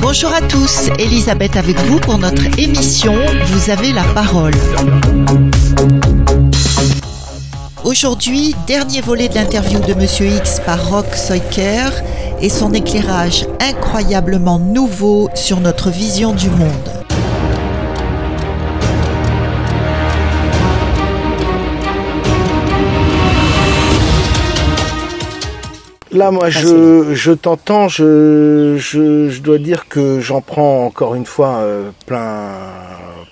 Bonjour à tous, Elisabeth avec vous pour notre émission Vous avez la parole. Aujourd'hui, dernier volet de l'interview de Monsieur X par Rock Soiker et son éclairage incroyablement nouveau sur notre vision du monde. Là, moi, je, je t'entends, je, je, je dois dire que j'en prends encore une fois euh, plein,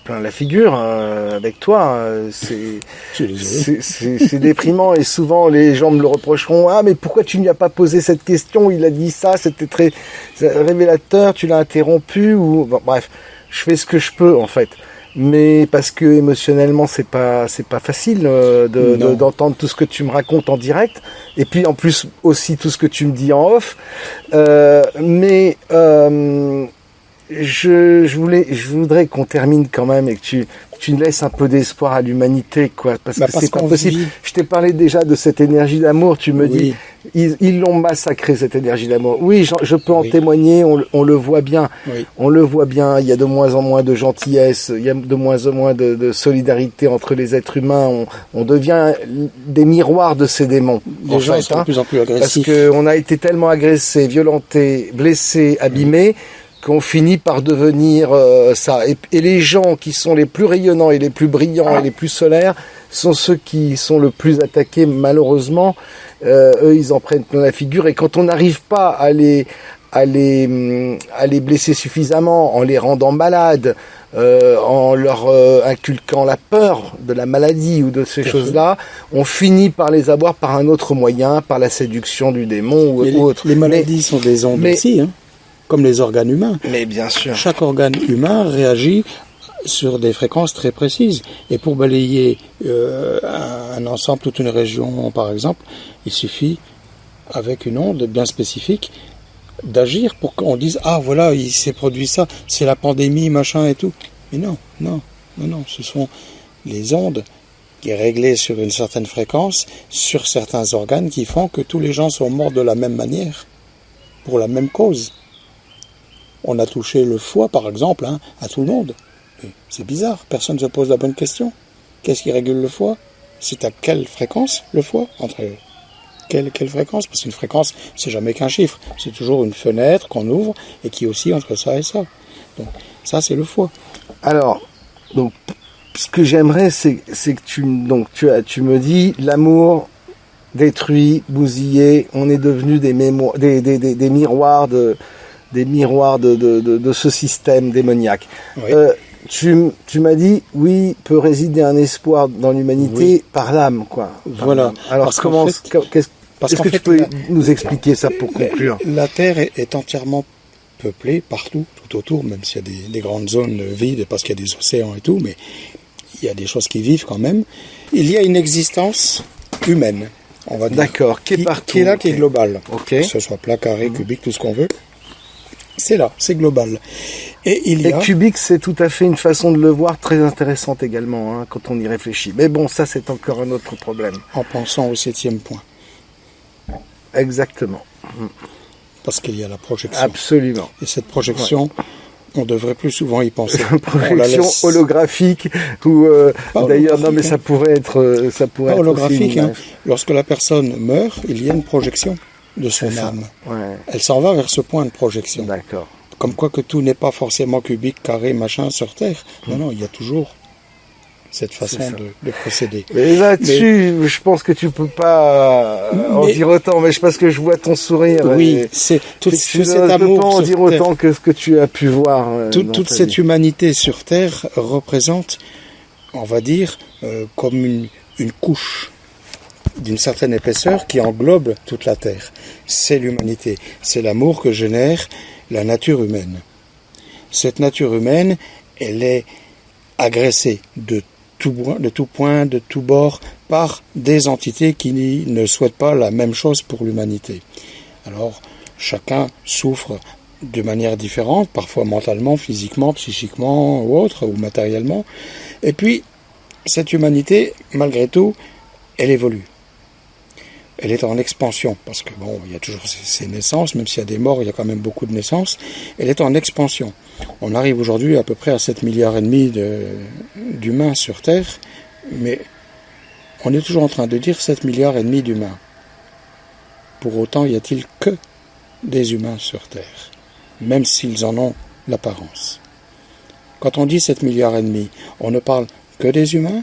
plein la figure euh, avec toi. euh, C'est, déprimant et souvent les gens me le reprocheront. Ah, mais pourquoi tu n'y as pas posé cette question? Il a dit ça, c'était très révélateur. Tu l'as interrompu ou bon, bref, je fais ce que je peux en fait. Mais parce que émotionnellement c'est pas c'est pas facile euh, de, Non. de- d'entendre tout ce que tu me racontes en direct et puis en plus aussi tout ce que tu me dis en off. Euh, mais euh, je, je voulais, je voudrais qu'on termine quand même et que tu, tu laisses un peu d'espoir à l'humanité, quoi, parce Bah, que c'est pas possible. vit. Je t'ai parlé déjà de cette énergie d'amour. Tu me Oui. dis, ils l'ont massacré cette énergie d'amour. Oui, j'en- je peux en Oui. témoigner. On, le- on le voit bien. Oui. On le voit bien. Il y a de moins en moins de gentillesse. Il y a de moins en moins de, de solidarité entre les êtres humains. On, on devient des miroirs de ces démons. Les en gens sont hein. de plus en plus Parce qu'on a été tellement agressé, violenté, blessé, abîmé, qu'on finit par devenir euh, ça. Et, et les gens qui sont les plus rayonnants et les plus brillants et les plus solaires sont ceux qui sont le plus attaqués, malheureusement. Euh, eux, ils en prennent plein la figure. Et quand on n'arrive pas à les, à, les, hum, à les blesser suffisamment, en les rendant malades, euh, en leur euh, inculquant la peur de la maladie ou de ces choses-là, on finit par les avoir par un autre moyen, par la séduction du démon ou, autre. les maladies sont des ondes mais- aussi, hein, comme les organes humains. Mais bien sûr. Chaque organe humain réagit sur des fréquences très précises. Et pour balayer euh, un, ensemble, toute une région, par exemple, il suffit, avec une onde bien spécifique, d'agir pour qu'on dise ah voilà il s'est produit ça, c'est la pandémie machin et tout. Mais non, non, non, non, ce sont les ondes qui est sur une certaine fréquence, sur certains organes qui font que tous les gens sont morts de la même manière, pour la même cause. On a touché le foie, par exemple, hein, à tout le monde. Mais C'est bizarre, personne ne se pose la bonne question. Qu'est-ce qui régule le foie? C'est à quelle fréquence le foie? Entre quelle, quelle fréquence? Parce qu'une fréquence, c'est jamais qu'un chiffre. C'est toujours une fenêtre qu'on ouvre et qui oscille entre ça et ça. Donc, ça, c'est le foie. Alors, donc, ce que j'aimerais, c'est, c'est que tu, donc, tu, as, tu me dis, l'amour détruit, bousillé, on est devenu des mémoires, des, des, des, des miroirs de, des miroirs de, de, de, de ce système démoniaque. Oui. Euh, tu, m'as dit, oui, peut résider un espoir dans l'humanité par l'âme, quoi. Par Voilà. Alors, Parce comment, fait- qu'est-ce, parce est-ce que fait, tu peux la- nous expliquer ça pour conclure? La Terre est, est entièrement peuplée partout, tout autour, même s'il y a des, des grandes zones vides parce qu'il y a des océans et tout, mais il y a des choses qui vivent quand même. Il y a une existence humaine, on va dire. D'accord, qui est partout. qui est là, qui est globale. Que ce soit plat, carré, cubique, tout ce qu'on veut. C'est là, c'est global. Et il y Et a... cubique, c'est tout à fait une façon de le voir très intéressante également, hein, quand on y réfléchit. Mais bon, ça, c'est encore un autre problème. En pensant au septième point, Exactement. parce qu'il y a la projection. Absolument. Et cette projection, on devrait plus souvent y penser. Une projection laisse- holographique ou euh, d'ailleurs non mais ça pourrait être euh, ça pourrait Pas être aussi holographique. une hein. Lorsque la personne meurt, il y a une projection de son ça. âme. Ouais, Elle s'en va vers ce point de projection. d'accord. Comme quoi que tout n'est pas forcément cubique, carré, machin sur Terre. Non, non, il y a toujours cette façon de, de procéder. Mais là-dessus, je pense que tu peux pas euh, en Mais- dire autant, mais je parce que je vois ton sourire. Oui, c'est tout, tout tu cet ne peux amour pas en dire Terre. autant que ce que tu as pu voir. euh, Tout- toute cette vie. humanité sur Terre représente, on va dire, euh, comme une, une couche d'une certaine épaisseur qui englobe toute la Terre. C'est l'humanité, c'est l'amour que génère la nature humaine. Cette nature humaine, elle est agressée de tout, point, de tout bord, par des entités qui ne souhaitent pas la même chose pour l'humanité. Alors, chacun souffre de manière différente, parfois mentalement, physiquement, psychiquement ou autre, ou matériellement. Et puis, cette humanité, malgré tout, elle évolue. Elle est en expansion, parce que bon, il y a toujours ces naissances, même s'il y a des morts, il y a quand même beaucoup de naissances. Elle est en expansion. On arrive aujourd'hui à peu près à 7 milliards et demi d'humains sur Terre, mais on est toujours en train de dire 7 milliards et demi d'humains. Pour autant, y a-t-il que des humains sur Terre même s'ils en ont l'apparence? Quand on dit 7 milliards et demi, on ne parle que des humains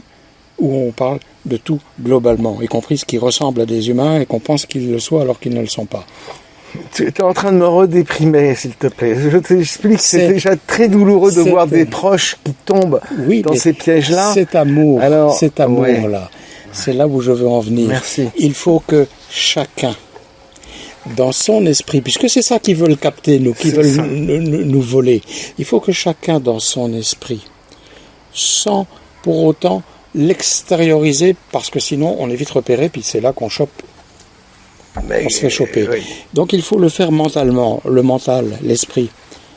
ou on parle de tout globalement, y compris ce qui ressemble à des humains et qu'on pense qu'ils le soient alors qu'ils ne le sont pas. Tu es en train de me redéprimer, s'il te plaît. Je t'explique que c'est déjà très douloureux de voir des proches qui tombent dans ces pièges-là. Cet amour, cet amour-là, c'est là où je veux en venir. Merci. Il faut que chacun dans son esprit, puisque c'est ça qu'ils veulent capter, nous, qui veulent nous, voler. Il faut que chacun dans son esprit, sans pour autant l'extérioriser, parce que sinon on est vite repéré, puis c'est là qu'on chope. on se fait choper. Donc il faut le faire mentalement. Le mental, l'esprit,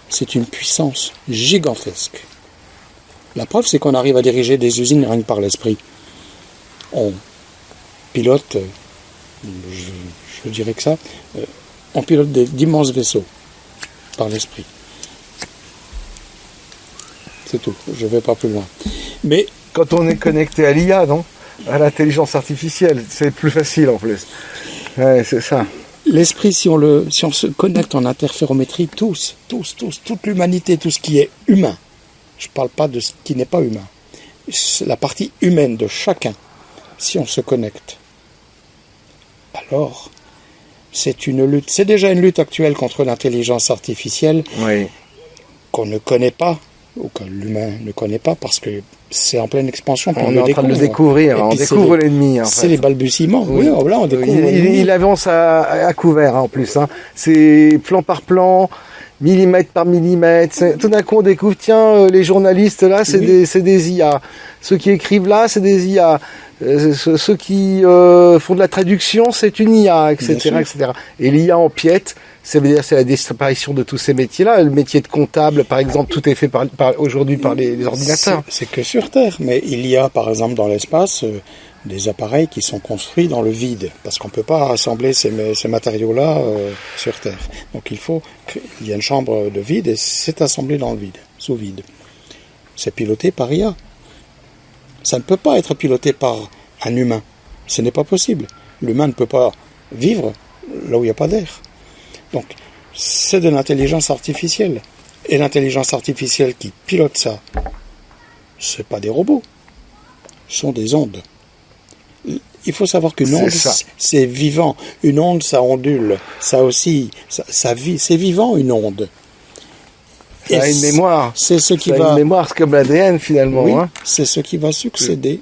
c'est une puissance gigantesque. La preuve, c'est qu'on arrive à diriger des usines rien que par l'esprit. On pilote, euh, je dirais que ça, euh, on pilote d'immenses vaisseaux par l'esprit. C'est tout, je ne vais pas plus loin. Mais quand on est connecté à l'IA, non? À l'intelligence artificielle, c'est plus facile en plus. Ouais, c'est ça. L'esprit, si on le, si on se connecte en interférométrie, tous, tous, tous, toute l'humanité, tout ce qui est humain. Je ne parle pas de ce qui n'est pas humain. La partie humaine de chacun, si on se connecte, alors c'est une lutte. C'est déjà une lutte actuelle contre l'intelligence artificielle qu'on ne connaît pas ou que l'humain ne connaît pas parce que c'est en pleine expansion. On, est en train de le découvrir. on découvre l'ennemi. C'est les balbutiements. Oui, on découvre il, avance à, couvert hein, en plus. Hein. C'est plan par plan millimètre par millimètre. Tout d'un coup, on découvre, tiens, euh, les journalistes là, c'est des, des IA. Ceux qui écrivent là, c'est des IA. Euh, ceux qui euh, font de la traduction, c'est une IA, etc., etc. Et l'IA empiète, ça veut dire c'est la disparition de tous ces métiers-là. Le métier de comptable, par exemple, tout est fait par, aujourd'hui par les, ordinateurs. C'est que sur Terre, mais il y a, par exemple, dans l'espace, euh, des appareils qui sont construits dans le vide, parce qu'on ne peut pas assembler ces, ces matériaux-là sur Terre. Donc il faut, il y a une chambre de vide et c'est assemblé dans le vide, sous vide. C'est piloté par IA. Ça ne peut pas être piloté par un humain. Ce n'est pas possible. L'humain ne peut pas vivre là où il n'y a pas d'air. Donc, c'est de l'intelligence artificielle. Et l'intelligence artificielle qui pilote ça, ce pas des robots, ce sont des ondes. Il faut savoir qu'une onde, c'est vivant. Une onde, ça ondule, ça aussi, ça vit, c'est vivant une onde. Ça a une mémoire. C'est ce qui ça va. A une mémoire, comme l'ADN finalement. Oui, hein. c'est ce qui va succéder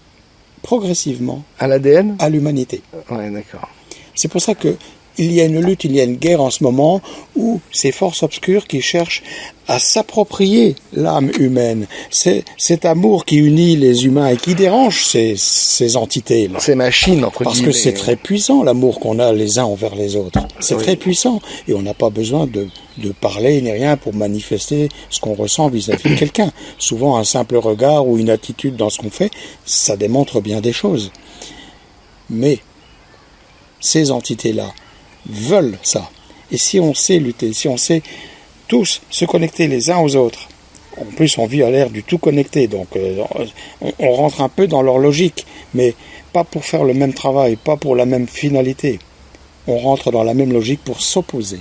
progressivement à l'ADN, à l'humanité. Ouais, d'accord. C'est pour ça que il y a une lutte, il y a une guerre en ce moment où ces forces obscures qui cherchent à s'approprier l'âme humaine, c'est cet amour qui unit les humains et qui dérange ces, ces entités-là. Ces machines, entre Parce que c'est très puissant l'amour qu'on a les uns envers les autres. C'est très puissant et on n'a pas besoin de, de parler ni rien pour manifester ce qu'on ressent vis-à-vis de quelqu'un. Souvent un simple regard ou une attitude dans ce qu'on fait, ça démontre bien des choses. Mais ces entités-là, veulent ça. Et si on sait lutter, si on sait tous se connecter les uns aux autres, en plus on vit à l'ère du tout connecté, donc euh, on, rentre un peu dans leur logique, mais pas pour faire le même travail, pas pour la même finalité. On rentre dans la même logique pour s'opposer.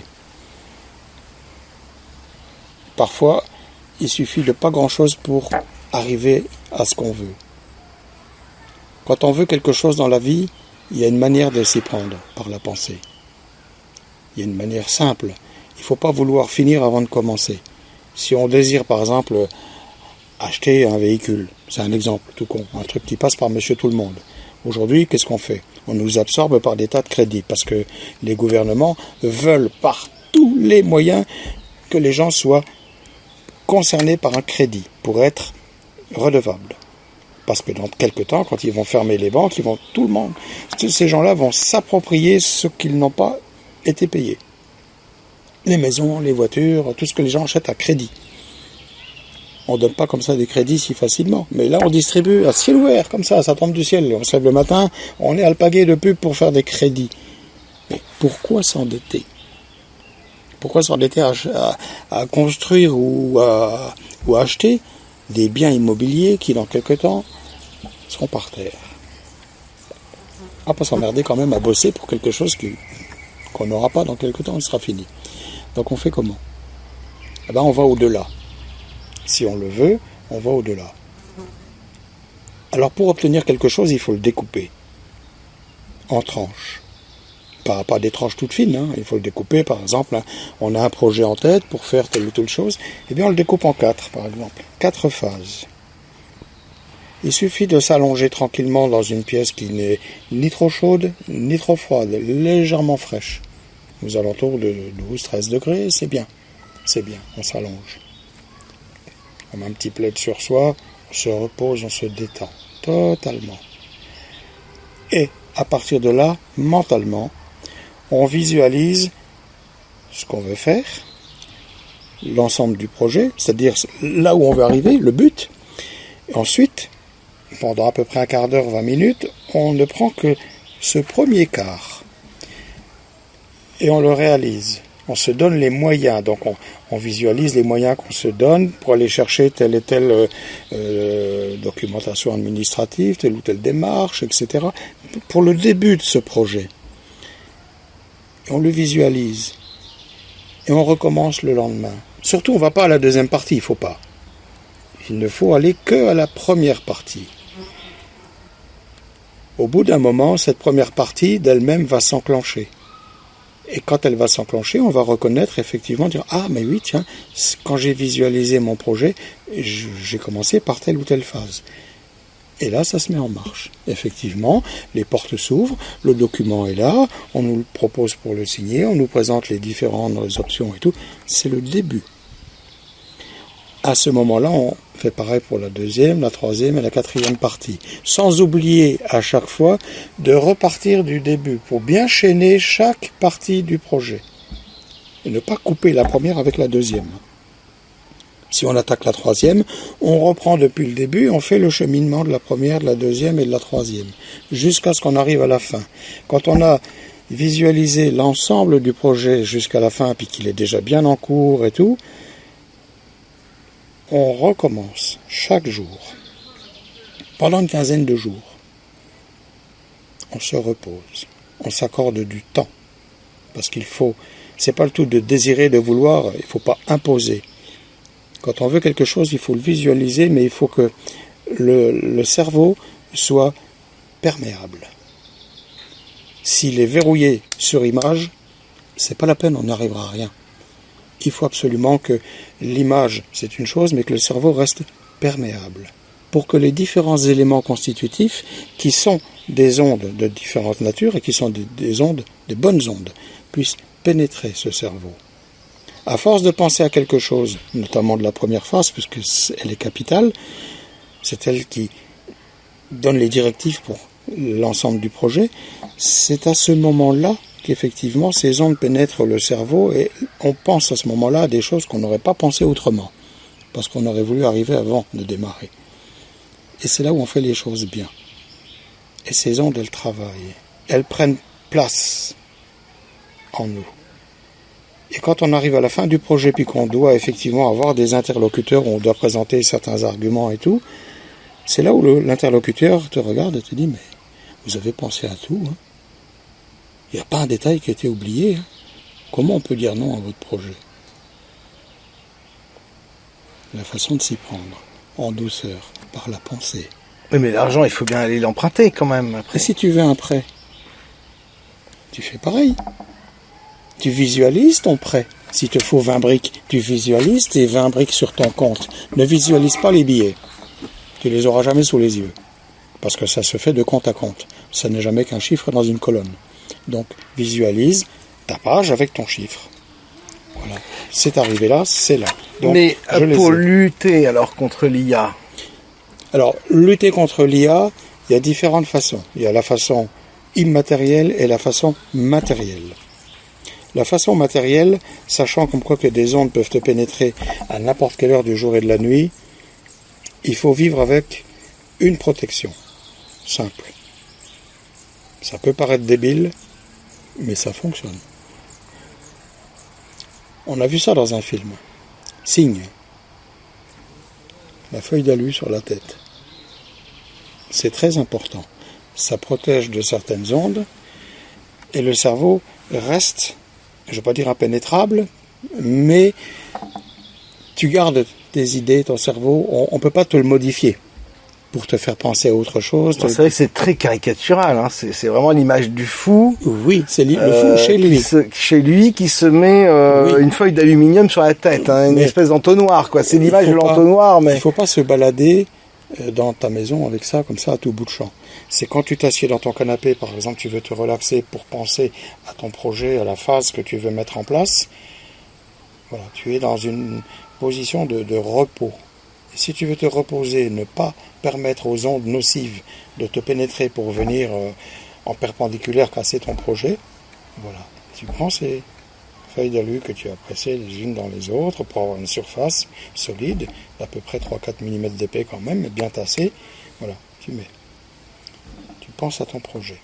Parfois, il suffit de pas grand-chose pour arriver à ce qu'on veut. Quand on veut quelque chose dans la vie, il y a une manière de s'y prendre par la pensée. Il y a une manière simple. Il ne faut pas vouloir finir avant de commencer. Si on désire, par exemple, acheter un véhicule, c'est un exemple tout con, un truc qui passe par monsieur tout le monde. Aujourd'hui, qu'est-ce qu'on fait? On nous absorbe par des tas de crédits parce que les gouvernements veulent par tous les moyens que les gens soient concernés par un crédit pour être redevables. Parce que dans quelques temps, quand ils vont fermer les banques, ils vont tout le monde, ces gens-là vont s'approprier ce qu'ils n'ont pas été payés. les maisons, les voitures, tout ce que les gens achètent à crédit. On donne pas comme ça des crédits si facilement. Mais là, on distribue à ciel ouvert, comme ça, ça tombe du ciel. On se lève le matin, on est alpagué de pub pour faire des crédits. Mais pourquoi s'endetter? Pourquoi s'endetter à, construire ou à, à acheter des biens immobiliers qui, dans quelque temps, seront par terre? Va pas s'emmerder quand même à bosser pour quelque chose qu'on n'aura pas dans quelque temps, il sera fini. Donc on fait comment? Eh ben, On va au-delà. Si on le veut, on va au-delà. Alors pour obtenir quelque chose, il faut le découper en tranches. Pas, pas des tranches toutes fines, hein. il faut le découper, par exemple, hein. on a un projet en tête pour faire telle ou telle chose, eh bien on le découpe en quatre, par exemple, quatre phases. Il suffit de s'allonger tranquillement dans une pièce qui n'est ni trop chaude, ni trop froide, légèrement fraîche. Aux alentours de 12-13 degrés, c'est bien. C'est bien, on s'allonge. On met un petit plaid sur soi, on se repose, on se détend totalement. Et à partir de là, mentalement, on visualise ce qu'on veut faire, l'ensemble du projet, c'est-à-dire là où on veut arriver, le but. Ensuite, pendant à peu près un quart d'heure, 20 minutes, on ne prend que ce premier quart. Et on le réalise. On se donne les moyens. Donc on, visualise les moyens qu'on se donne pour aller chercher telle et telle euh, euh, documentation administrative, telle ou telle démarche, etc. Pour le début de ce projet. on le visualise. Et on recommence le lendemain. Surtout, on ne va pas à la deuxième partie, il ne faut pas. Il ne faut aller que à la première partie. Au bout d'un moment, cette première partie d'elle-même va s'enclencher. Et quand elle va s'enclencher, on va reconnaître effectivement, dire Ah, mais oui, tiens, quand j'ai visualisé mon projet, j'ai commencé par telle ou telle phase. Et là, ça se met en marche. Effectivement, les portes s'ouvrent, le document est là, on nous le propose pour le signer, on nous présente les différentes options et tout. C'est le début. À ce moment-là, on fait pareil pour la deuxième, la troisième et la quatrième partie. Sans oublier à chaque fois de repartir du début pour bien chaîner chaque partie du projet. Et ne pas couper la première avec la deuxième. Si on attaque la troisième, on reprend depuis le début, on fait le cheminement de la première, de la deuxième et de la troisième, jusqu'à ce qu'on arrive à la fin. Quand on a visualisé l'ensemble du projet jusqu'à la fin, puis qu'il est déjà bien en cours et tout, on recommence chaque jour, pendant une quinzaine de jours. On se repose, on s'accorde du temps, parce qu'il faut, c'est pas le tout de désirer, de vouloir, il faut pas imposer. Quand on veut quelque chose, il faut le visualiser, mais il faut que le, cerveau soit perméable. S'il est verrouillé sur image, c'est pas la peine, on n'arrivera à rien il faut absolument que l'image, c'est une chose, mais que le cerveau reste perméable. Pour que les différents éléments constitutifs, qui sont des ondes de différentes natures et qui sont des, ondes, des bonnes ondes, puissent pénétrer ce cerveau. À force de penser à quelque chose, notamment de la première phase, puisque elle est capitale, c'est elle qui donne les directives pour l'ensemble du projet, c'est à ce moment-là qu'effectivement ces ondes pénètrent le cerveau et on pense à ce moment-là à des choses qu'on n'aurait pas pensé autrement, parce qu'on aurait voulu arriver avant de démarrer. Et c'est là où on fait les choses bien. Et ces ondes, elles travaillent, elles prennent place en nous. Et quand on arrive à la fin du projet, puis qu'on doit effectivement avoir des interlocuteurs, on doit présenter certains arguments et tout, c'est là où l'interlocuteur te regarde et te dit, mais vous avez pensé à tout. Hein il n'y a pas un détail qui a été oublié. Hein. Comment on peut dire non à votre projet? La façon de s'y prendre, en douceur, par la pensée. Oui, mais l'argent, il faut bien aller l'emprunter quand même. Après. Et si tu veux un prêt, tu fais pareil. Tu visualises ton prêt. S'il te faut 20 briques, tu visualises tes 20 briques sur ton compte. Ne visualise pas les billets. Tu les auras jamais sous les yeux. Parce que ça se fait de compte à compte. Ça n'est jamais qu'un chiffre dans une colonne. Donc visualise ta page avec ton chiffre. Voilà. C'est arrivé là, c'est là. Mais pour lutter alors contre l'IA Alors, lutter contre l'IA, il y a différentes façons. Il y a la façon immatérielle et la façon matérielle. La façon matérielle, sachant comme quoi que des ondes peuvent te pénétrer à n'importe quelle heure du jour et de la nuit, il faut vivre avec une protection simple. Ça peut paraître débile, mais ça fonctionne. On a vu ça dans un film. Signe. La feuille d'alu sur la tête. C'est très important. Ça protège de certaines ondes et le cerveau reste, je ne vais pas dire impénétrable, mais tu gardes tes idées, ton cerveau, on ne peut pas te le modifier pour te faire penser à autre chose. C'est vrai que c'est très caricatural, hein. c'est vraiment l'image du fou. Oui, c'est le fou euh, chez lui. chez lui qui se met euh, une feuille d'aluminium sur la tête, hein, une espèce d'entonnoir, quoi. C'est l'image de l'entonnoir, mais... Il faut pas se balader euh, dans ta maison avec ça, comme ça, à tout bout de champ. C'est quand tu t'assieds dans ton canapé, par exemple, tu veux te relaxer pour penser à ton projet, à la phase que tu veux mettre en place. Voilà, tu es dans une position de, de repos. Si tu veux te reposer, ne pas permettre aux ondes nocives de te pénétrer pour venir euh, en perpendiculaire casser ton projet, voilà. Tu prends ces feuilles d'alu que tu as pressées les unes dans les autres pour avoir une surface solide, d'à peu près 3-4 mm d'épais quand même, bien tassée. Voilà, tu mets. Tu penses à ton projet.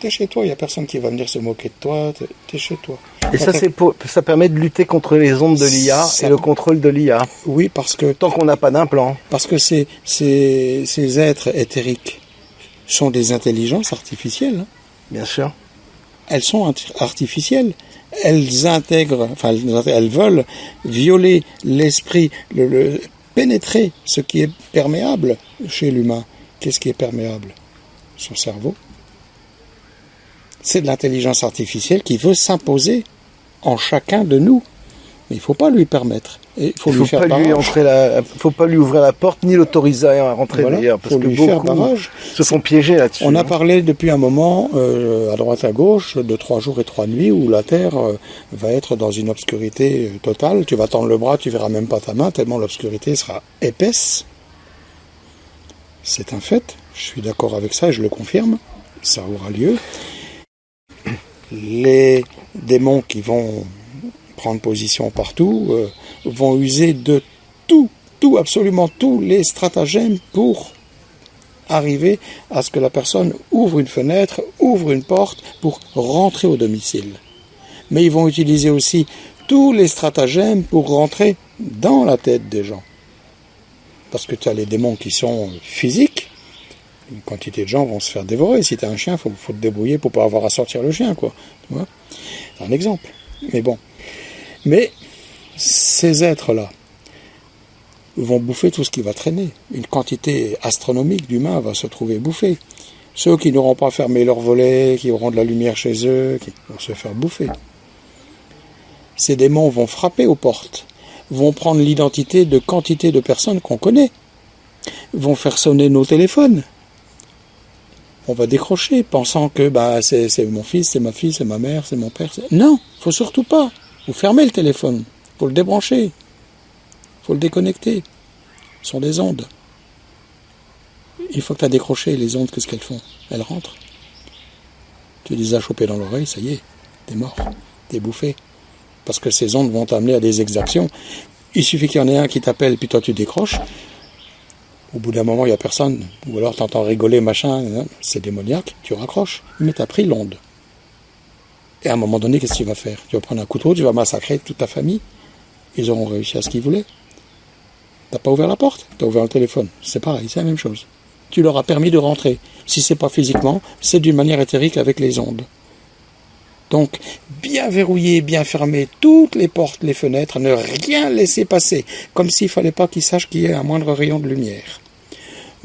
T'es chez toi, il n'y a personne qui va venir se moquer de toi, t'es chez toi. Et ça, c'est pour, ça permet de lutter contre les ondes de l'IA et le contrôle de l'IA. Oui, parce que... Tant qu'on n'a pas d'implant. Parce que ces, ces, ces êtres éthériques sont des intelligences artificielles. Hein. Bien sûr. Elles sont artificielles. Elles intègrent, enfin, elles veulent violer l'esprit, le, le, pénétrer ce qui est perméable chez l'humain. Qu'est-ce qui est perméable? Son cerveau c'est de l'intelligence artificielle qui veut s'imposer en chacun de nous. Mais il ne faut pas lui permettre. Il faut, la, faut pas lui ouvrir la porte ni l'autoriser à rentrer d'ailleurs parce que beaucoup se font piéger là-dessus. On a hein. parlé depuis un moment euh, à droite à gauche de trois jours et trois nuits où la Terre euh, va être dans une obscurité euh, totale. Tu vas tendre le bras, tu verras même pas ta main tellement l'obscurité sera épaisse. C'est un fait. Je suis d'accord avec ça et je le confirme. Ça aura lieu les démons qui vont prendre position partout euh, vont user de tout, tout, absolument tous les stratagèmes pour arriver à ce que la personne ouvre une fenêtre, ouvre une porte pour rentrer au domicile. Mais ils vont utiliser aussi tous les stratagèmes pour rentrer dans la tête des gens. Parce que tu as les démons qui sont physiques, une quantité de gens vont se faire dévorer. Si tu as un chien, faut, faut, te débrouiller pour pas avoir à sortir le chien, quoi. C'est un exemple. Mais bon. Mais ces êtres-là vont bouffer tout ce qui va traîner. Une quantité astronomique d'humains va se trouver bouffée. Ceux qui n'auront pas fermé leurs volets, qui auront de la lumière chez eux, qui vont se faire bouffer. Ces démons vont frapper aux portes, vont prendre l'identité de quantité de personnes qu'on connaît, vont faire sonner nos téléphones, on va décrocher, pensant que bah, c'est mon fils, c'est ma fille, c'est ma mère, c'est mon père. Non, faut surtout pas. Vous fermez le téléphone, faut le débrancher, faut le déconnecter. Ce sont des ondes. Une fois que tu as décroché les ondes, qu'est-ce qu'elles font? Elles rentrent. Tu les as chopées dans l'oreille, ça y est, t'es mort, t'es bouffé. Parce que ces ondes vont t'amener à des exactions. Il suffit qu'il y en ait un qui t'appelle, puis toi tu décroches. Au bout d'un moment, il n'y a personne. Ou alors tu entends rigoler, machin, c'est démoniaque, tu raccroches. Mais tu as pris l'onde. Et à un moment donné, qu'est-ce que tu vas faire? Tu vas prendre un couteau, tu vas massacrer toute ta famille. Ils auront réussi à ce qu'ils voulaient. T'as pas ouvert la porte, tu as ouvert le téléphone. C'est pareil, c'est la même chose. Tu leur as permis de rentrer. Si c'est pas physiquement, c'est d'une manière éthérique avec les ondes. Donc, bien verrouiller, bien fermer toutes les portes, les fenêtres, ne rien laisser passer, comme s'il fallait pas qu'ils sachent qu'il y ait un moindre rayon de lumière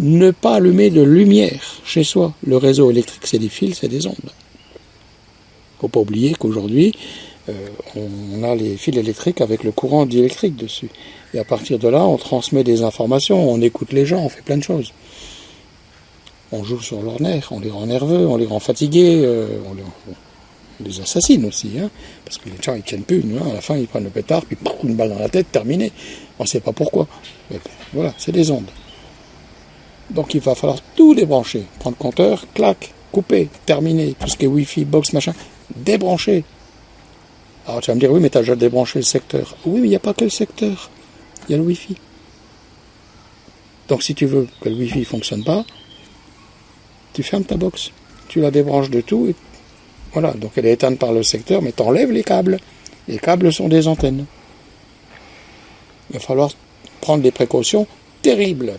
ne pas allumer de lumière chez soi. Le réseau électrique, c'est des fils, c'est des ondes. Faut pas oublier qu'aujourd'hui, euh, on a les fils électriques avec le courant diélectrique dessus. Et à partir de là, on transmet des informations, on écoute les gens, on fait plein de choses. On joue sur leurs nerfs, on les rend nerveux, on les rend fatigués, euh, on, les, assassine aussi, hein, parce que les gens ils tiennent plus. Hein, à la fin, ils prennent le pétard, puis une balle dans la tête, terminé. On ne sait pas pourquoi. voilà, c'est des ondes. Donc il va falloir tout débrancher. Prendre compteur, clac, coupé, terminé. Tout ce qui est Wi-Fi, box, machin, débranché. Alors tu vas me dire, oui, mais tu as déjà débranché le secteur. Oui, mais il n'y a pas que le secteur. Il y a le Wi-Fi. Donc si tu veux que le Wi-Fi ne fonctionne pas, tu fermes ta box. Tu la débranches de tout. Et voilà, donc elle est éteinte par le secteur, mais tu enlèves les câbles. Les câbles sont des antennes. Il va falloir prendre des précautions terribles.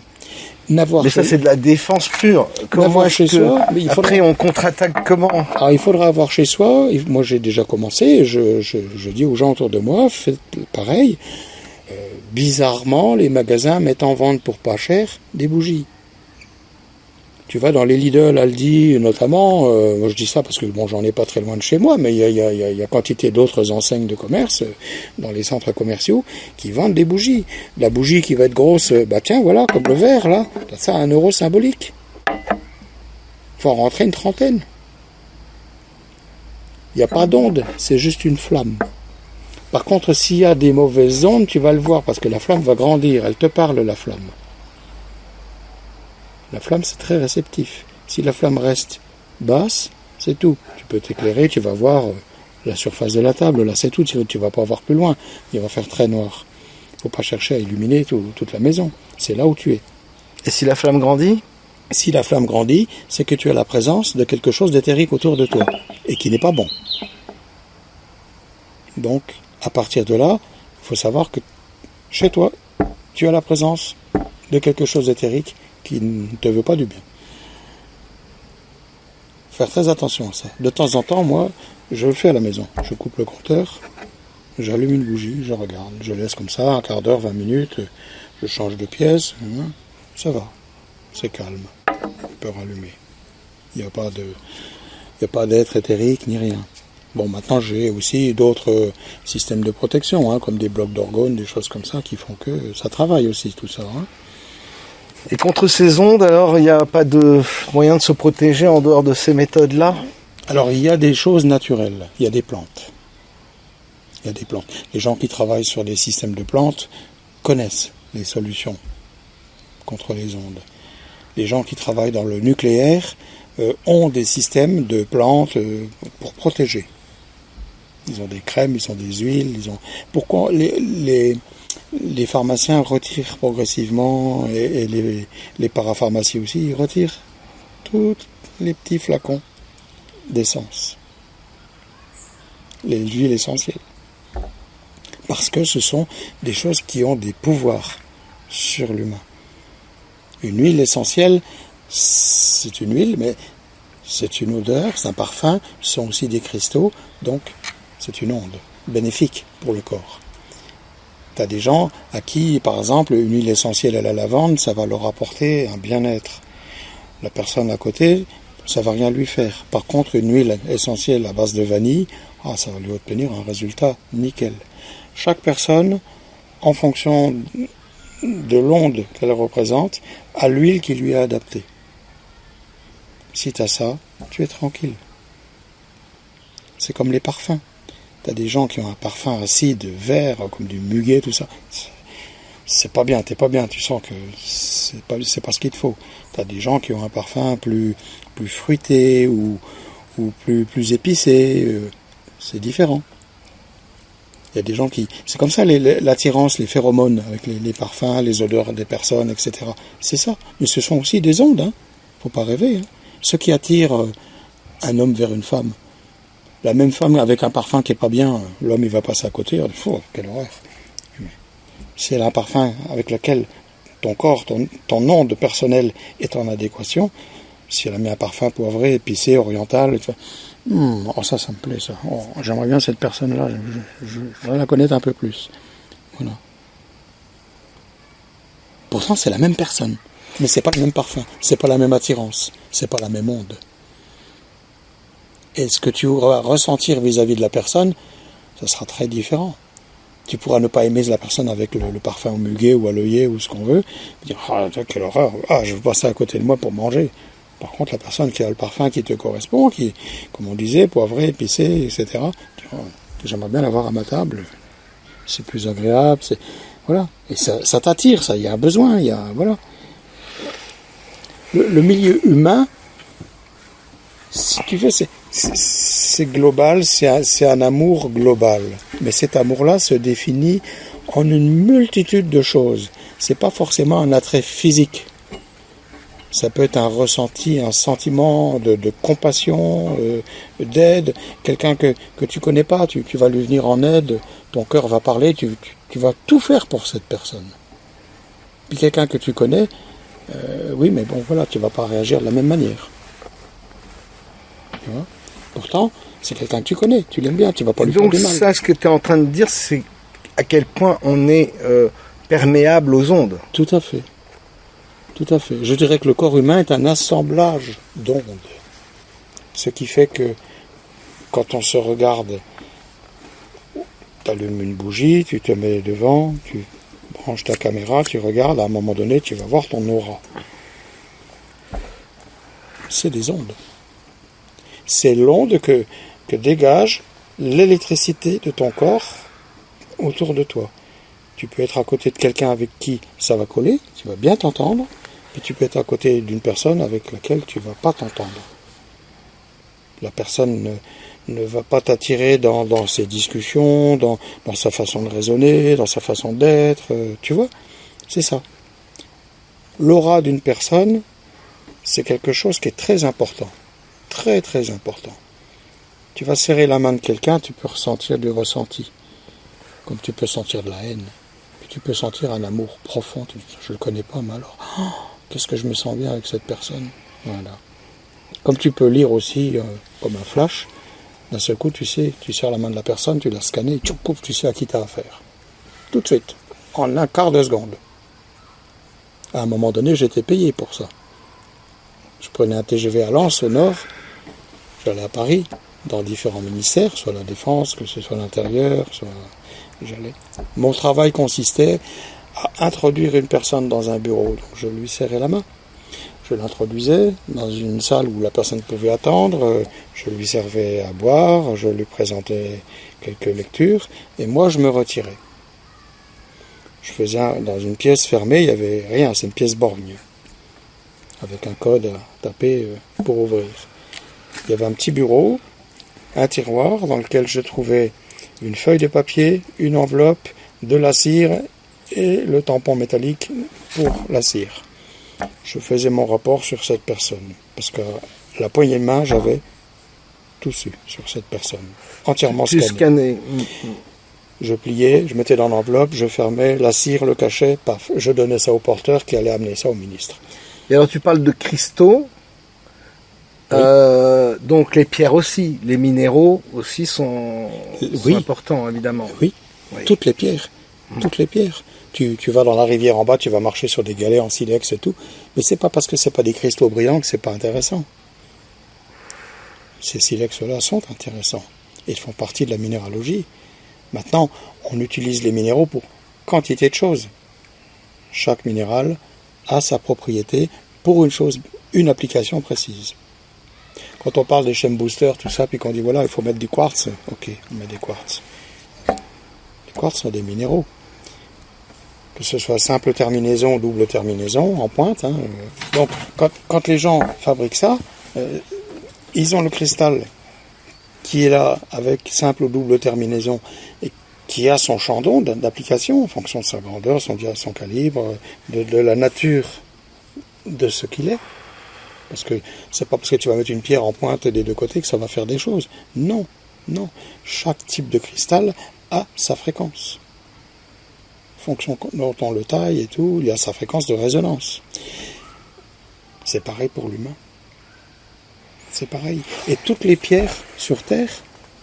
mais ça, c'est de la défense pure. Comment chez soi, il Après, on contre-attaque comment Alors, il faudra avoir chez soi. Moi, j'ai déjà commencé. Je, je, dis aux gens autour de moi, faites pareil. Euh, bizarrement, les magasins mettent en vente pour pas cher des bougies. Tu vas dans les Lidl, Aldi notamment, euh, moi je dis ça parce que bon j'en ai pas très loin de chez moi, mais il y a, quantité d'autres enseignes de commerce euh, dans les centres commerciaux qui vendent des bougies. La bougie qui va être grosse, euh, bah tiens voilà, comme le verre là, ça un euro symbolique. Faut en rentrer une trentaine. Il n'y a pas d'onde, c'est juste une flamme. Par contre, s'il y a des mauvaises ondes, tu vas le voir parce que la flamme va grandir, elle te parle la flamme. La flamme, c'est très réceptif. Si la flamme reste basse, c'est tout. Tu peux t'éclairer, tu vas voir euh, la surface de la table, là c'est tout, tu ne vas pas voir plus loin. Il va faire très noir. Il ne faut pas chercher à illuminer toute la maison. C'est là où tu es. Et si la flamme grandit? Si la flamme grandit, c'est que tu as la présence de quelque chose d'éthérique autour de toi et qui n'est pas bon. Donc, à partir de là, il faut savoir que chez toi, tu as la présence de quelque chose d'éthérique qui ne te veut pas du bien. Faire très attention à ça. De temps en temps, moi, je le fais à la maison. Je coupe le compteur, j'allume une bougie, je regarde, je laisse comme ça un quart d'heure, 20 minutes, je change de pièce, hein. ça va, c'est calme, je peux rallumer. Il n'y a pas de, il a pas d'être éthérique ni rien. Bon, maintenant j'ai aussi d'autres systèmes de protection, hein, comme des blocs d'orgones, des choses comme ça, qui font que ça travaille aussi tout ça. Hein. Et contre ces ondes, alors, il n'y a pas de moyen de se protéger en dehors de ces méthodes-là? Alors, il y a des choses naturelles. Il y a des plantes. Il y a des plantes. Les gens qui travaillent sur des systèmes de plantes connaissent les solutions contre les ondes. Les gens qui travaillent dans le nucléaire euh, ont des systèmes de plantes euh, pour protéger. Ils ont des crèmes, ils ont des huiles, ils ont. Pourquoi les les pharmaciens retirent progressivement, et, les, parapharmacies aussi, ils retirent tous les petits flacons d'essence, les huiles essentielles. Parce que ce sont des choses qui ont des pouvoirs sur l'humain. Une huile essentielle, c'est une huile, mais c'est une odeur, c'est un parfum, ce sont aussi des cristaux, donc c'est une onde bénéfique pour le corps. Tu as des gens à qui, par exemple, une huile essentielle à la lavande, ça va leur apporter un bien-être. La personne à côté, ça va rien lui faire. Par contre, une huile essentielle à base de vanille, ah, ça va lui obtenir un résultat nickel. Chaque personne, en fonction de l'onde qu'elle représente, a l'huile qui lui est adaptée. Si tu as ça, tu es tranquille. C'est comme les parfums. T'as des gens qui ont un parfum acide, vert, comme du muguet, tout ça. C'est pas bien, t'es pas bien, tu sens que c'est pas, c'est pas ce qu'il te faut. T'as des gens qui ont un parfum plus, plus fruité ou, ou plus, plus épicé. Euh, c'est différent. Il y a des gens qui. C'est comme ça l'attirance, les, phéromones, avec les, parfums, les odeurs des personnes, etc. C'est ça. Mais ce sont aussi des ondes, hein. Faut pas rêver. Hein. Ce qui attire euh, un homme vers une femme, la même femme avec un parfum qui est pas bien, l'homme il va passer à côté, oh, quelle horreur. C'est un parfum avec lequel ton corps, ton, ton onde personnel est en adéquation. Si elle a mis un parfum poivré, épicé, oriental, hmm, oh ça, ça me plaît ça. Oh, j'aimerais bien cette personne-là, je, voudrais la connaître un peu plus. Voilà. Pourtant, c'est la même personne, mais c'est pas le même parfum, c'est pas la même attirance, c'est pas la même onde. Et ce que tu vas ressentir vis-à-vis de la personne, ça sera très différent. Tu pourras ne pas aimer la personne avec le, parfum au muguet ou à l'œillet ou ce qu'on veut, dire ah quelle horreur, ah je veux passer à côté de moi pour manger. Par contre, la personne qui a le parfum qui te correspond, qui, comme on disait, poivré, épicé, etc. J'aimerais bien l'avoir à ma table. C'est plus agréable, voilà. Et ça, t'attire, ça. Il y a un besoin, il y a voilà. le milieu humain tu veux, c'est global, c'est un, amour global. Mais cet amour-là se définit en une multitude de choses. C'est pas forcément un attrait physique. Ça peut être un ressenti, un sentiment de, compassion, euh, d'aide, quelqu'un que, que tu connais pas, tu, vas lui venir en aide, ton cœur va parler, tu, tu, vas tout faire pour cette personne. Puis quelqu'un que tu connais, euh, oui, mais bon, voilà, tu vas pas réagir de la même manière. Pourtant, c'est quelqu'un que tu connais, tu l'aimes bien, tu vas pas lui faire du mal. Donc ça, ce que tu es en train de dire, c'est à quel point on est euh, perméable aux ondes. Tout à fait. Tout à fait. Je dirais que le corps humain est un assemblage d'ondes. Ce qui fait que quand on se regarde, tu allumes une bougie, tu te mets devant, tu branches ta caméra, tu regardes, à un moment donné, tu vas voir ton aura. C'est des ondes. C'est l'onde que, dégage l'électricité de ton corps autour de toi. Tu peux être à côté de quelqu'un avec qui ça va coller, tu vas bien t'entendre, et tu peux être à côté d'une personne avec laquelle tu ne vas pas t'entendre. La personne ne, va pas t'attirer dans, ses discussions, dans, sa façon de raisonner, dans sa façon d'être, euh, tu vois C'est ça. L'aura d'une personne, c'est quelque chose qui est très important. Très très important. Tu vas serrer la main de quelqu'un, tu peux ressentir du ressenti. Comme tu peux sentir de la haine. tu peux sentir un amour profond. Je ne le connais pas, mais alors, oh, qu'est-ce que je me sens bien avec cette personne? Voilà. Comme tu peux lire aussi, euh, comme un flash, d'un seul coup, tu sais, tu serres la main de la personne, tu l'as scanné, tu coupes, tu sais à qui tu as affaire. Tout de suite, en un quart de seconde. À un moment donné, j'étais payé pour ça. Je prenais un TGV à Lens, au nord, j'allais à Paris, dans différents ministères, soit la défense, que ce soit l'intérieur, soit j'allais. Mon travail consistait à introduire une personne dans un bureau. Je lui serrais la main. Je l'introduisais dans une salle où la personne pouvait attendre, je lui servais à boire, je lui présentais quelques lectures, et moi je me retirais. Je faisais dans une pièce fermée, il n'y avait rien, c'est une pièce borgne, avec un code à taper euh, pour ouvrir. Il y avait un petit bureau, un tiroir dans lequel je trouvais une feuille de papier, une enveloppe, de la cire et le tampon métallique pour la cire. Je faisais mon rapport sur cette personne, parce que la poignée de main, j'avais tout su sur cette personne, entièrement scanné. Je pliais, je mettais dans l'enveloppe, je fermais, la cire, le cachet, paf, je donnais ça au porteur qui allait amener ça au ministre. Et alors tu parles de cristaux, euh, donc les pierres aussi, les minéraux aussi sont, importants évidemment. Oui, toutes les pierres, toutes les pierres. Tu, vas dans la rivière en bas, tu vas marcher sur des galets en silex et tout, mais c'est pas parce que c'est pas des cristaux brillants que c'est pas intéressant. Ces silex-là sont intéressants. Ils font partie de la minéralogie. Maintenant, on utilise les minéraux pour quantité de choses. Chaque minéral a sa propriété pour une chose, une application précise. Quand on parle des chaînes boosters, tout ça, puis qu'on dit voilà, il faut mettre du quartz, ok, on met des quartz. Les quartz sont des minéraux que ce soit simple terminaison ou double terminaison en pointe. Hein. Donc quand, les gens fabriquent ça, euh, ils ont le cristal qui est là avec simple ou double terminaison et qui a son champ d'onde d'application en fonction de sa grandeur, son, son calibre, de, la nature de ce qu'il est. Parce que c'est pas parce que tu vas mettre une pierre en pointe des deux côtés que ça va faire des choses. Non, non. Chaque type de cristal a sa fréquence fonction dont on le taille et tout, il y a sa fréquence de résonance. C'est pareil pour l'humain. C'est pareil. Et toutes les pierres sur Terre,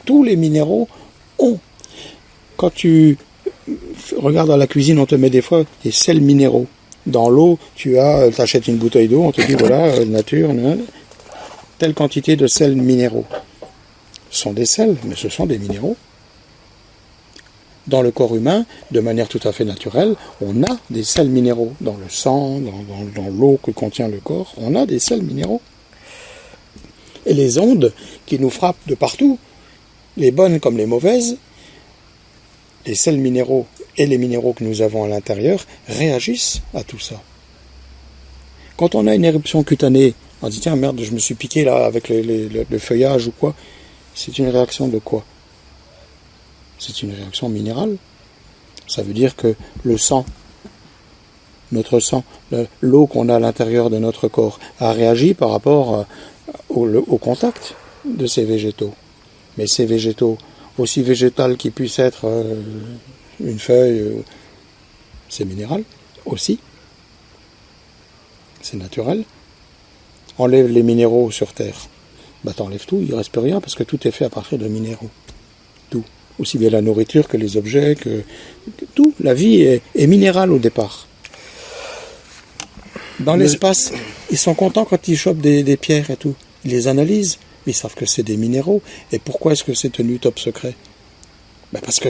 tous les minéraux ont. Quand tu regardes dans la cuisine, on te met des fois des sels minéraux. Dans l'eau, tu as, achètes une bouteille d'eau, on te dit voilà, euh, nature, telle quantité de sels minéraux. Ce sont des sels, mais ce sont des minéraux dans le corps humain, de manière tout à fait naturelle, on a des sels minéraux. Dans le sang, dans, l'eau que contient le corps, on a des sels minéraux. Et les ondes qui nous frappent de partout, les bonnes comme les mauvaises, les sels minéraux et les minéraux que nous avons à l'intérieur réagissent à tout ça. Quand on a une éruption cutanée On dit tiens merde, je me suis piqué là avec le feuillage ou quoi. C'est une réaction de quoi? C'est une réaction minérale. Ça veut dire que le sang, notre sang, l'eau qu'on a à l'intérieur de notre corps, a réagi par rapport euh, au, contact de ces végétaux. Mais ces végétaux, aussi végétal qu'ils puissent être euh, une feuille, euh, c'est minéral aussi. C'est naturel. Enlève les minéraux sur Terre. Bah t'enlèves tout, il reste plus rien parce que tout est fait à partir de minéraux. Tout. Aussi bien la nourriture que les objets, que, tout. La vie est, minérale au départ. Dans l'espace, ils sont contents quand ils chopent des, pierres et tout. Ils les analysent, ils savent que c'est des minéraux. Et pourquoi est-ce que c'est tenu top secret? Bah, Parce que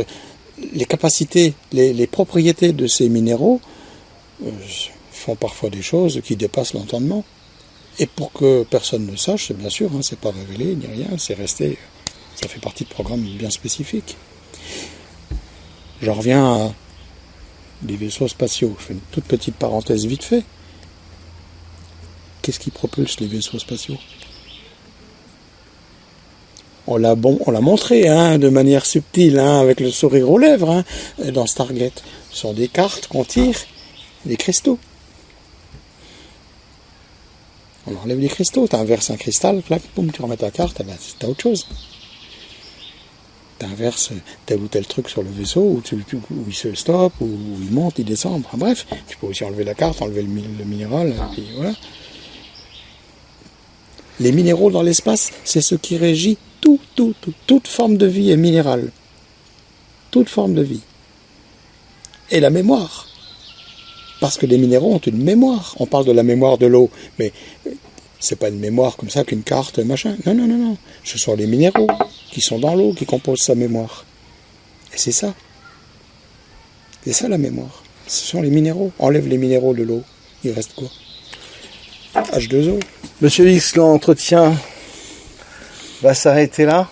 les capacités, les, propriétés de ces minéraux euh, font parfois des choses qui dépassent l'entendement. Et pour que personne ne sache, c'est bien sûr, hein, c'est pas révélé ni rien, c'est resté, ça fait partie de programmes bien spécifiques. J'en reviens à des vaisseaux spatiaux. Je fais une toute petite parenthèse vite fait. Qu'est-ce qui propulse les vaisseaux spatiaux? On l'a montré hein, de manière subtile, hein, avec le sourire aux lèvres, hein, dans Stargate. Ce sont des cartes qu'on tire, des cristaux. On enlève les cristaux, tu inverses un cristal, clac, boum, tu remets ta carte, ben, c'est autre chose. Tu inverses tel ou tel truc sur le vaisseau, où, il se stoppe, ou il monte, il descend. bref, tu peux aussi enlever la carte, enlever le, minéral. Les minéraux dans l'espace, c'est ce qui régit tout, tout, tout, toute forme de vie est minérale. Toute forme de vie. Et la mémoire. Parce que les minéraux ont une mémoire. On parle de la mémoire de l'eau, mais c'est pas une mémoire comme ça qu'une carte, machin. Non, non, non, non. Ce sont les minéraux qui sont dans l'eau qui composent sa mémoire. Et c'est ça. C'est ça la mémoire. Ce sont les minéraux. Enlève les minéraux de l'eau. Il reste quoi? H2O. Monsieur X, l'entretien va s'arrêter là.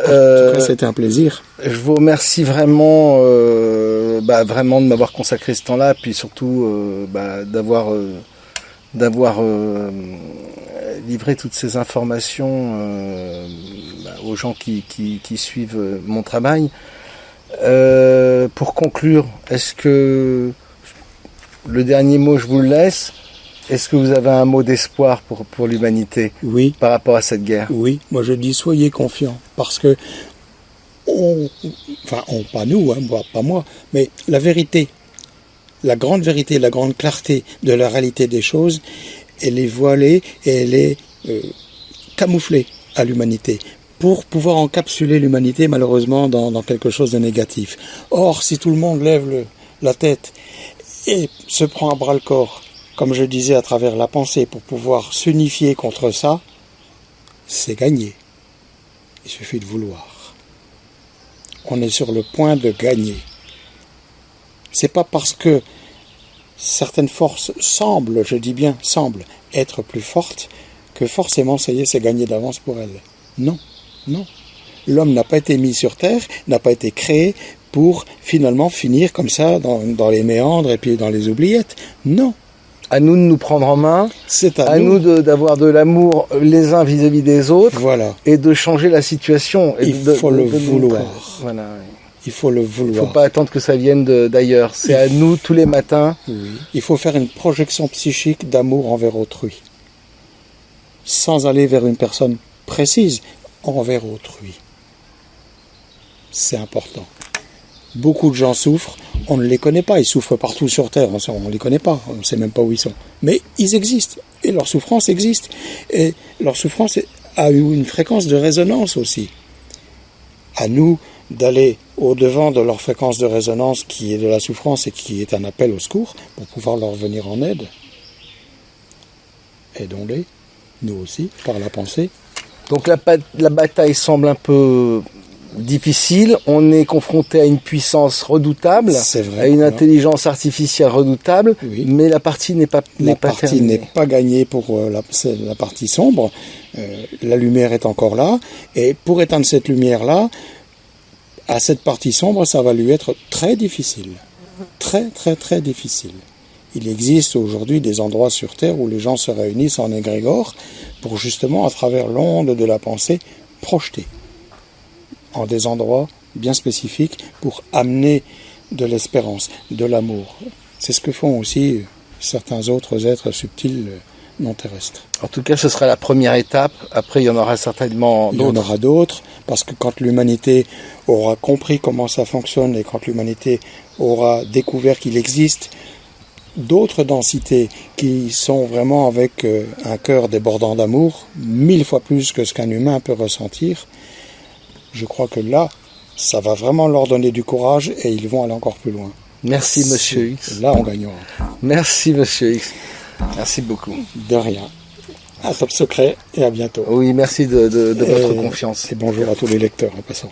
Euh, c'était un plaisir. Je vous remercie vraiment, euh, bah, vraiment de m'avoir consacré ce temps-là, puis surtout euh, bah, d'avoir euh, d'avoir livré toutes ces informations bah, aux gens qui, qui, qui suivent mon travail. pour conclure, est-ce que le dernier mot je vous le laisse? Est-ce que vous avez un mot d'espoir pour, pour l'humanité Oui. Par rapport à cette guerre? Oui, moi je dis soyez confiants. Parce que, on, enfin, on, pas nous, hein, pas moi, mais la vérité, la grande vérité, la grande clarté de la réalité des choses, elle est voilée et elle est euh, camouflée à l'humanité pour pouvoir encapsuler l'humanité malheureusement dans, dans, quelque chose de négatif. Or, si tout le monde lève le, la tête et se prend à bras le corps comme je disais, à travers la pensée pour pouvoir s'unifier contre ça, c'est gagné. Il suffit de vouloir. On est sur le point de gagner. C'est pas parce que certaines forces semblent, je dis bien semblent, être plus fortes que forcément ça y est, c'est gagné d'avance pour elles. Non, non. L'homme n'a pas été mis sur terre, n'a pas été créé pour finalement finir comme ça dans, dans les méandres et puis dans les oubliettes. Non à nous de nous prendre en main. C'est à, à, nous, d'avoir de, l'amour les uns vis-à-vis des autres. Voilà. Et de changer la situation. Il faut le vouloir. Voilà. Il faut le vouloir. Il ne faut pas attendre que ça vienne d'ailleurs. C'est à nous tous les matins. Il faut faire une projection psychique d'amour envers autrui. Sans aller vers une personne précise, envers autrui. C'est important. Beaucoup de gens souffrent, on ne les connaît pas, ils souffrent partout sur Terre, on ne les connaît pas, on ne sait même pas où ils sont. Mais ils existent, et leur souffrance existe, et leur souffrance a eu une fréquence de résonance aussi. À nous d'aller au-devant de leur fréquence de résonance qui est de la souffrance et qui est un appel au secours pour pouvoir leur venir en aide. Aidons-les, nous aussi, par la pensée. Donc la, la bataille semble un peu difficile, on est confronté à une puissance redoutable, vrai, à une intelligence artificielle redoutable, mais la partie n'est pas la partie n'est pas gagnée pour euh, la, la, partie sombre. Euh, la lumière est encore là, et pour éteindre cette lumière là, à cette partie sombre, ça va lui être très difficile, très très très difficile. il existe aujourd'hui des endroits sur Terre où les gens se réunissent en égrégore pour justement, à travers l'onde de la pensée, projeter en des endroits bien spécifiques pour amener de l'espérance, de l'amour. C'est ce que font aussi certains autres êtres subtils non terrestres. En tout cas, ce sera la première étape. Après, il y en aura certainement d'autres. Il y en aura d'autres, parce que quand l'humanité aura compris comment ça fonctionne et quand l'humanité aura découvert qu'il existe d'autres densités qui sont vraiment avec euh, un cœur débordant d'amour, mille fois plus que ce qu'un humain peut ressentir, je crois que là, ça va vraiment leur donner du courage et ils vont aller encore plus loin. Merci Monsieur X. Là, on gagnera. Merci Monsieur X. Merci beaucoup. De rien. Un top secret et à bientôt. Oui, merci de, votre confiance. Et bonjour à tous les lecteurs en passant.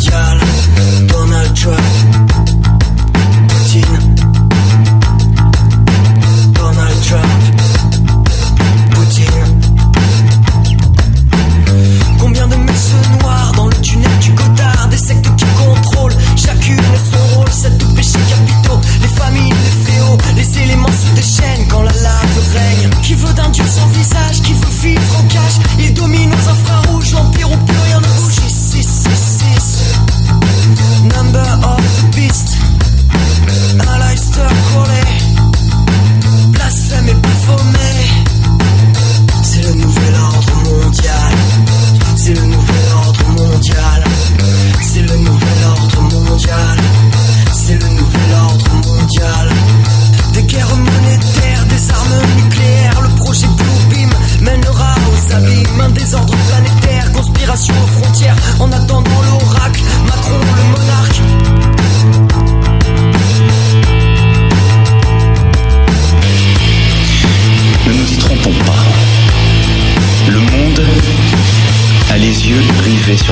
child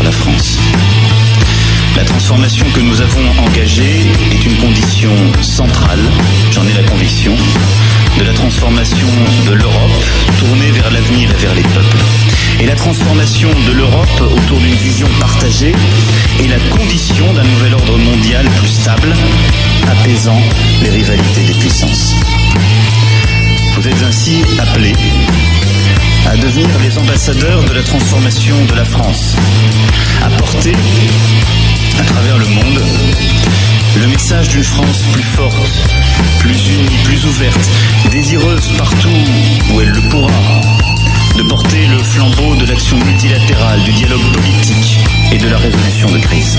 la France. La transformation que nous avons engagée est une condition centrale, j'en ai la conviction, de la transformation de l'Europe tournée vers l'avenir et vers les peuples. Et la transformation de l'Europe autour d'une vision partagée est la condition d'un nouvel ordre mondial plus stable, apaisant les rivalités des puissances. Vous êtes ainsi appelés à devenir les ambassadeurs de la transformation de la France, à porter, à travers le monde, le message d'une France plus forte, plus unie, plus ouverte, désireuse partout où elle le pourra, de porter le flambeau de l'action multilatérale, du dialogue politique et de la résolution de crise.